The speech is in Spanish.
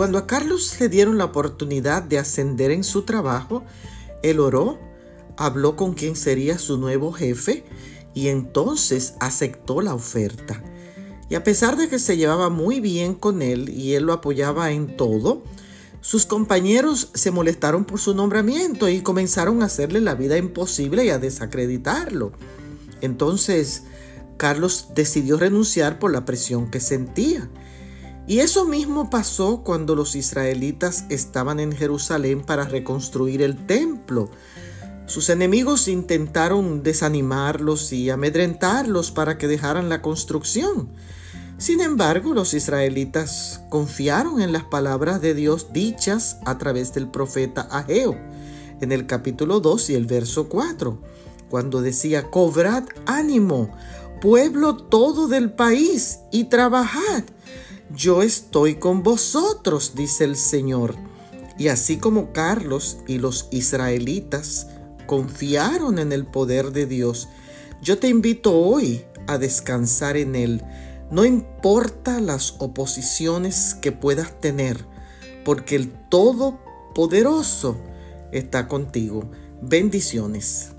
Cuando a Carlos le dieron la oportunidad de ascender en su trabajo, él oró, habló con quien sería su nuevo jefe y entonces aceptó la oferta. Y a pesar de que se llevaba muy bien con él y él lo apoyaba en todo, sus compañeros se molestaron por su nombramiento y comenzaron a hacerle la vida imposible y a desacreditarlo. Entonces, Carlos decidió renunciar por la presión que sentía. Y eso mismo pasó cuando los israelitas estaban en Jerusalén para reconstruir el templo. Sus enemigos intentaron desanimarlos y amedrentarlos para que dejaran la construcción. Sin embargo, los israelitas confiaron en las palabras de Dios dichas a través del profeta Ageo en el capítulo 2 y el verso 4, cuando decía, cobrad ánimo, pueblo todo del país, y trabajad. Yo estoy con vosotros, dice el Señor. Y así como Carlos y los israelitas confiaron en el poder de Dios, yo te invito hoy a descansar en Él no importa las oposiciones que puedas tener, porque el Todopoderoso está contigo. Bendiciones.